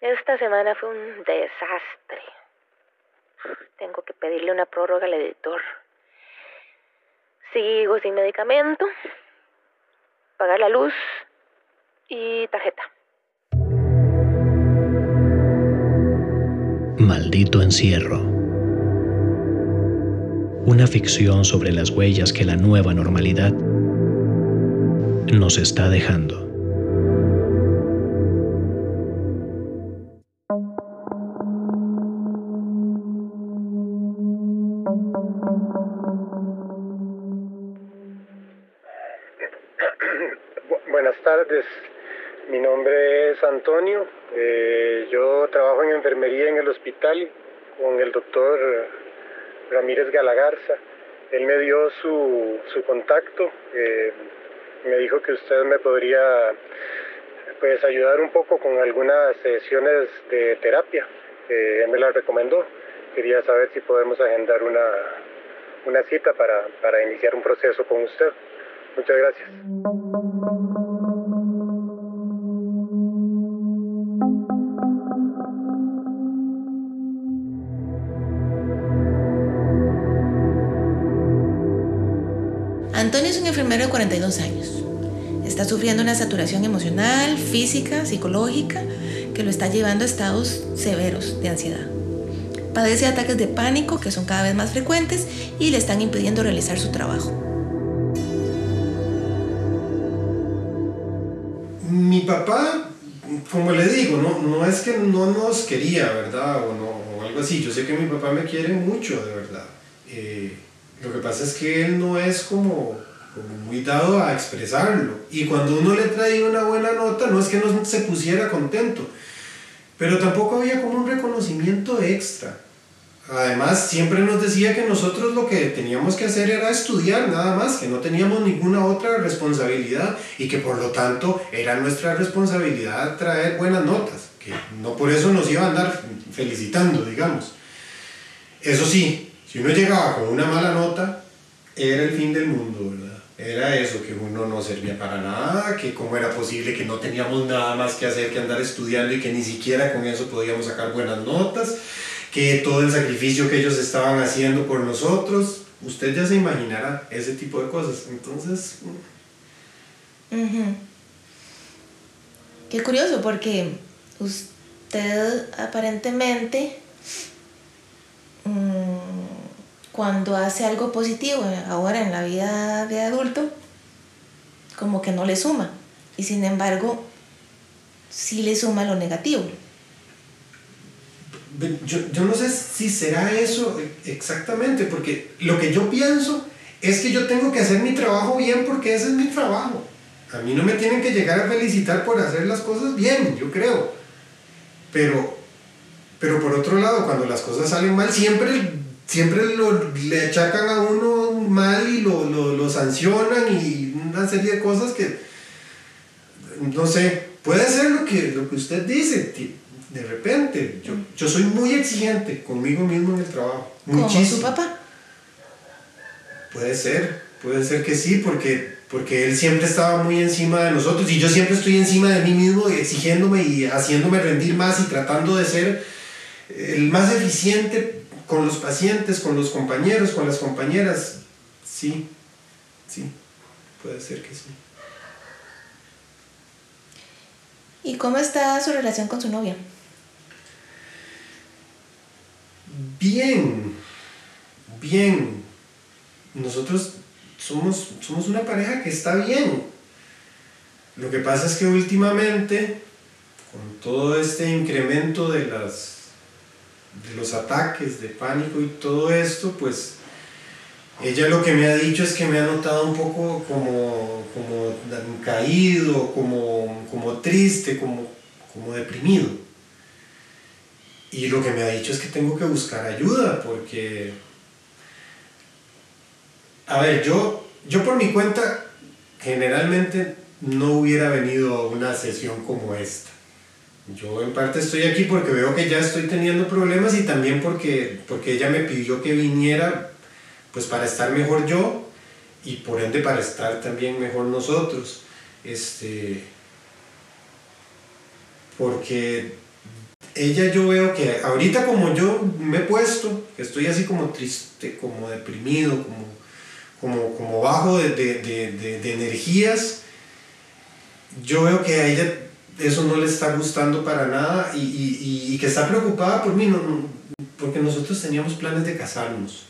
Esta semana fue un desastre. Tengo que pedirle una prórroga al editor. Sigo sin medicamento, pagar la luz y tarjeta. Maldito encierro. Una ficción sobre las huellas que la nueva normalidad nos está dejando. Antonio, eh, yo trabajo en enfermería en el hospital con el doctor Ramírez Galagarza. Él me dio su, su contacto, eh, me dijo que usted me podría pues ayudar un poco con algunas sesiones de terapia. Eh, él me la recomendó. Quería saber si podemos agendar una, una cita para, para iniciar un proceso con usted. Muchas gracias. Antonio es un enfermero de 42 años. Está sufriendo una saturación emocional, física, psicológica, que lo está llevando a estados severos de ansiedad. Padece ataques de pánico que son cada vez más frecuentes y le están impidiendo realizar su trabajo. Mi papá, como le digo, no, no es que no nos quería, ¿verdad? O, no, o algo así. Yo sé que mi papá me quiere mucho, de verdad. Eh, lo que pasa es que él no es como, como muy dado a expresarlo. Y cuando uno le traía una buena nota, no es que no se pusiera contento, pero tampoco había como un reconocimiento extra. Además, siempre nos decía que nosotros lo que teníamos que hacer era estudiar nada más, que no teníamos ninguna otra responsabilidad y que por lo tanto era nuestra responsabilidad traer buenas notas, que no por eso nos iba a andar felicitando, digamos. Eso sí, si uno llegaba con una mala nota, era el fin del mundo, ¿verdad? Era eso, que uno no servía para nada, que cómo era posible que no teníamos nada más que hacer que andar estudiando y que ni siquiera con eso podíamos sacar buenas notas que todo el sacrificio que ellos estaban haciendo por nosotros, usted ya se imaginará ese tipo de cosas. Entonces... Uh Qué curioso, porque usted aparentemente mmm, cuando hace algo positivo ahora en la vida de adulto, como que no le suma. Y sin embargo, sí le suma lo negativo. Yo, yo, no sé si será eso exactamente, porque lo que yo pienso es que yo tengo que hacer mi trabajo bien porque ese es mi trabajo. A mí no me tienen que llegar a felicitar por hacer las cosas bien, yo creo. Pero, pero por otro lado, cuando las cosas salen mal, siempre, siempre lo, le achacan a uno mal y lo, lo, lo sancionan y una serie de cosas que, no sé, puede ser lo que, lo que usted dice de repente. Yo, yo soy muy exigente conmigo mismo en el trabajo. Muchísimo. ¿Como su papá? Puede ser, puede ser que sí, porque, porque él siempre estaba muy encima de nosotros y yo siempre estoy encima de mí mismo exigiéndome y haciéndome rendir más y tratando de ser el más eficiente con los pacientes, con los compañeros, con las compañeras. Sí, sí, puede ser que sí. ¿Y cómo está su relación con su novia? Bien, bien. Nosotros somos, somos una pareja que está bien. Lo que pasa es que últimamente, con todo este incremento de, las, los ataques de pánico y todo esto, pues ella lo que me ha dicho es que me ha notado un poco como, como caído, como, como triste, como, como deprimido. Y lo que me ha dicho es que tengo que buscar ayuda porque, a ver, yo, yo por mi cuenta generalmente no hubiera venido a una sesión como esta. Yo en parte estoy aquí porque veo que ya estoy teniendo problemas y también porque, porque ella me pidió que viniera pues para estar mejor yo y por ende para estar también mejor nosotros. Este, porque ella yo veo que ahorita como yo me he puesto, estoy así como triste, como deprimido, como, como, como bajo de, de, de, de energías, yo veo que a ella eso no le está gustando para nada y, y, y que está preocupada por mí, no, porque nosotros teníamos planes de casarnos.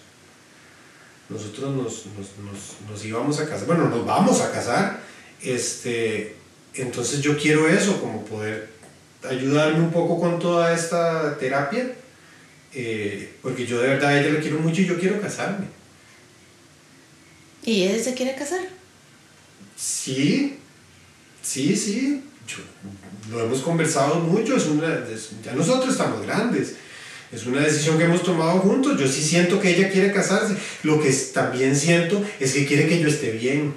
Nosotros nos, nos, nos, nos, íbamos a casar, bueno, nos vamos a casar, este, entonces yo quiero eso, como poder ayudarme un poco con toda esta terapia, eh, porque yo de verdad a ella la quiero mucho y yo quiero casarme. ¿Y ella se quiere casar? Sí, sí, sí. Lo hemos conversado mucho, es una, ya nosotros estamos grandes. Es una decisión que hemos tomado juntos. Yo sí siento que ella quiere casarse. Lo que también siento es que quiere que yo esté bien.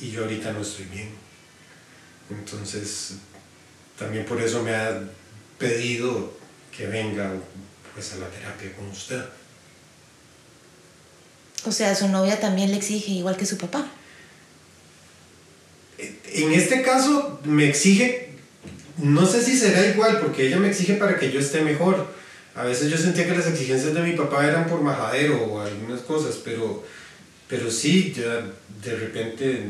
Y yo ahorita no estoy bien. Entonces, también por eso me ha pedido que venga pues, a la terapia con usted. O sea, su novia también le exige igual que su papá. En este caso me exige, no sé si será igual, porque ella me exige para que yo esté mejor. A veces yo sentía que las exigencias de mi papá eran por majadero o algunas cosas, pero, pero sí, ya de repente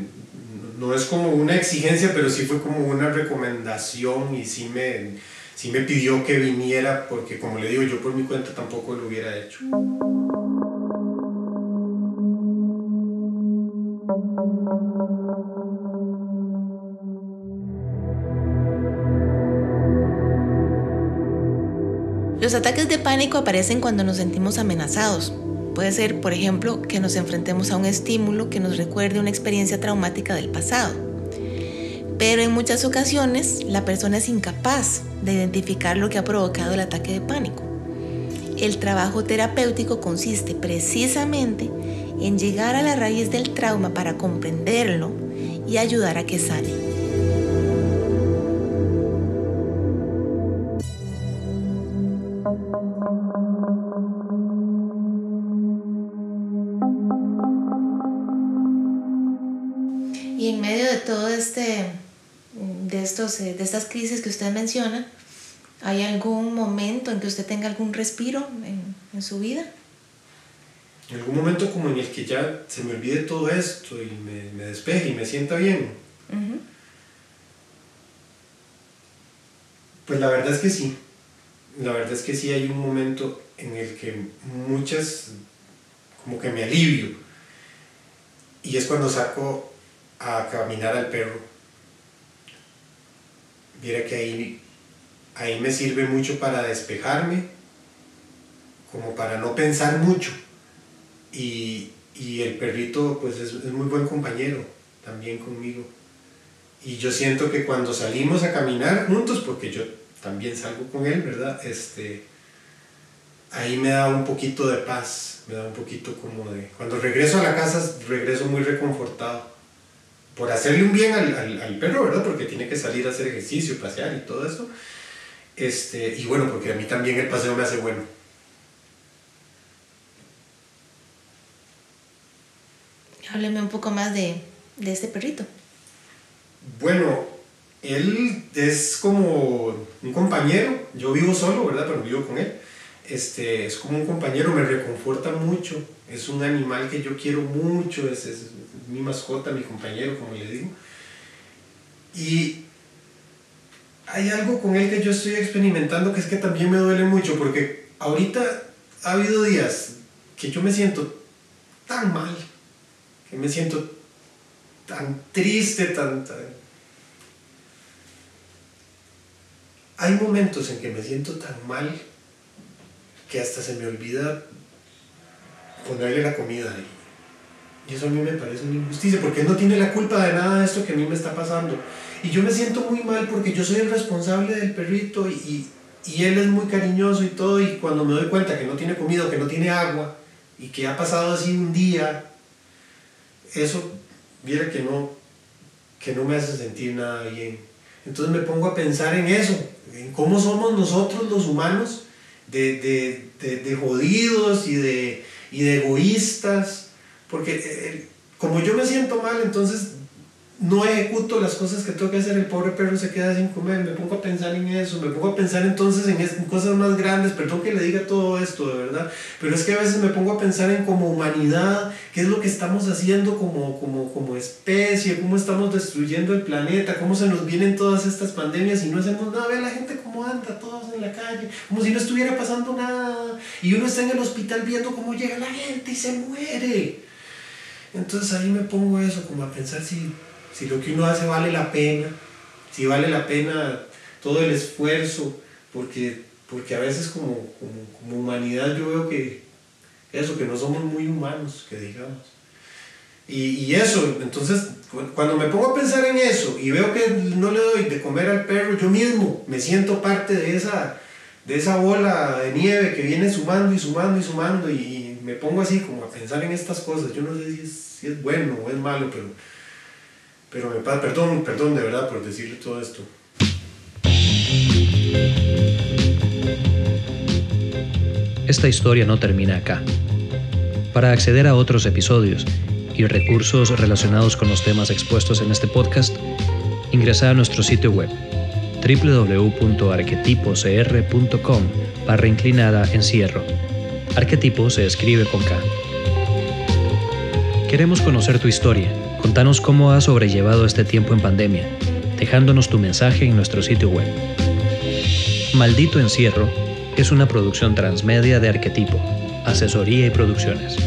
no es como una exigencia, pero sí fue como una recomendación y sí me, sí me pidió que viniera porque como le digo, yo por mi cuenta tampoco lo hubiera hecho. Los ataques de pánico aparecen cuando nos sentimos amenazados. Puede ser, por ejemplo, que nos enfrentemos a un estímulo que nos recuerde una experiencia traumática del pasado. Pero en muchas ocasiones la persona es incapaz de identificar lo que ha provocado el ataque de pánico. El trabajo terapéutico consiste precisamente en llegar a la raíz del trauma para comprenderlo y ayudar a que sane. Y en medio de todo este, de, estos, de estas crisis que usted menciona, ¿hay algún momento en que usted tenga algún respiro en, en su vida? En algún momento como en el que ya se me olvide todo esto y me, me despeje y me sienta bien. Uh -huh. Pues la verdad es que sí. La verdad es que sí hay un momento en el que muchas, como que me alivio. Y es cuando saco a caminar al perro. Mira que ahí, ahí me sirve mucho para despejarme, como para no pensar mucho. Y, y el perrito pues es, es, muy buen compañero también conmigo. Y yo siento que cuando salimos a caminar juntos, porque yo también salgo con él, ¿verdad? Este, ahí me da un poquito de paz, me da un poquito como de... Cuando regreso a la casa, regreso muy reconfortado por hacerle un bien al, al, al, perro, ¿verdad? Porque tiene que salir a hacer ejercicio, pasear y todo eso. Este, y bueno, porque a mí también el paseo me hace bueno. Hábleme un poco más de, de este perrito. Bueno, él es como un compañero. Yo vivo solo, ¿verdad? Pero vivo con él. Este, es como un compañero, me reconforta mucho. Es un animal que yo quiero mucho. Es, es mi mascota, mi compañero, como le digo. Y hay algo con él que yo estoy experimentando que es que también me duele mucho, porque ahorita ha habido días que yo me siento tan mal, que me siento tan triste, tan, tan... Hay momentos en que me siento tan mal que hasta se me olvida ponerle la comida. Y eso a mí me parece una injusticia, porque él no tiene la culpa de nada de esto que a mí me está pasando. Y yo me siento muy mal porque yo soy el responsable del perrito y, y, él es muy cariñoso y todo, y cuando me doy cuenta que no tiene comida, que no tiene agua, y que ha pasado así un día, eso, viera que no, que no me hace sentir nada bien. Entonces me pongo a pensar en eso, en cómo somos nosotros los humanos de, de, de, de jodidos y de, y de egoístas porque eh, como yo me siento mal, entonces no ejecuto las cosas que tengo que hacer, el pobre perro se queda sin comer, me pongo a pensar en eso, me pongo a pensar entonces en, en, cosas más grandes, perdón que le diga todo esto, de verdad, pero es que a veces me pongo a pensar en como humanidad, qué es lo que estamos haciendo como, como, como especie, cómo estamos destruyendo el planeta, cómo se nos vienen todas estas pandemias y no hacemos nada, ve la gente cómo anda, todos en la calle, como si no estuviera pasando nada, y uno está en el hospital viendo cómo llega la gente y se muere. Entonces ahí me pongo eso, como a pensar si si lo que uno hace vale la pena, si vale la pena todo el esfuerzo, porque, porque a veces como, como, humanidad yo veo que eso, que no somos muy humanos, que digamos. Y, y, eso, entonces, cuando me pongo a pensar en eso y veo que no le doy de comer al perro, yo mismo me siento parte de esa, de esa bola de nieve que viene sumando y sumando y sumando y, me pongo así como a pensar en estas cosas. Yo no sé si es, si es bueno o es malo, pero pero me pasa, perdón, perdón de verdad por decirle todo esto. Esta historia no termina acá. Para acceder a otros episodios y recursos relacionados con los temas expuestos en este podcast, ingresa a nuestro sitio web www.arquetipocr.com barra inclinada encierro. Arquetipo se escribe con K. Queremos conocer tu historia Contanos cómo has sobrellevado este tiempo en pandemia, dejándonos tu mensaje en nuestro sitio web. Maldito Encierro es una producción transmedia de arquetipo, asesoría y producciones.